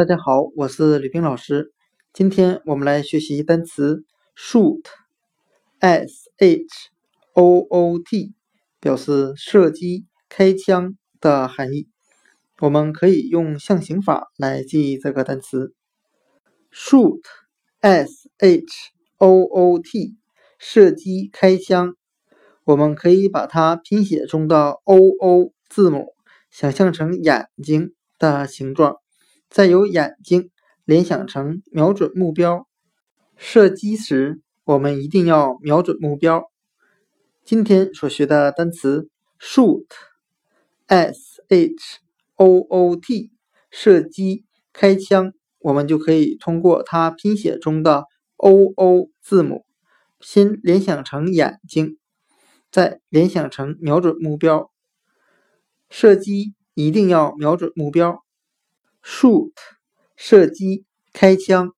大家好，我是吕冰老师。今天我们来学习单词 shoot，s h o o t，表示射击、开枪的含义。我们可以用象形法来记忆这个单词 shoot，s h o o t，射击、开枪。我们可以把它拼写中的 o o 字母想象成眼睛的形状。再由眼睛联想成瞄准目标，射击时我们一定要瞄准目标。今天所学的单词 shoot，s h o o t，射击、开枪，我们就可以通过它拼写中的 o o 字母，先联想成眼睛，再联想成瞄准目标。射击一定要瞄准目标。shoot，射击，开枪。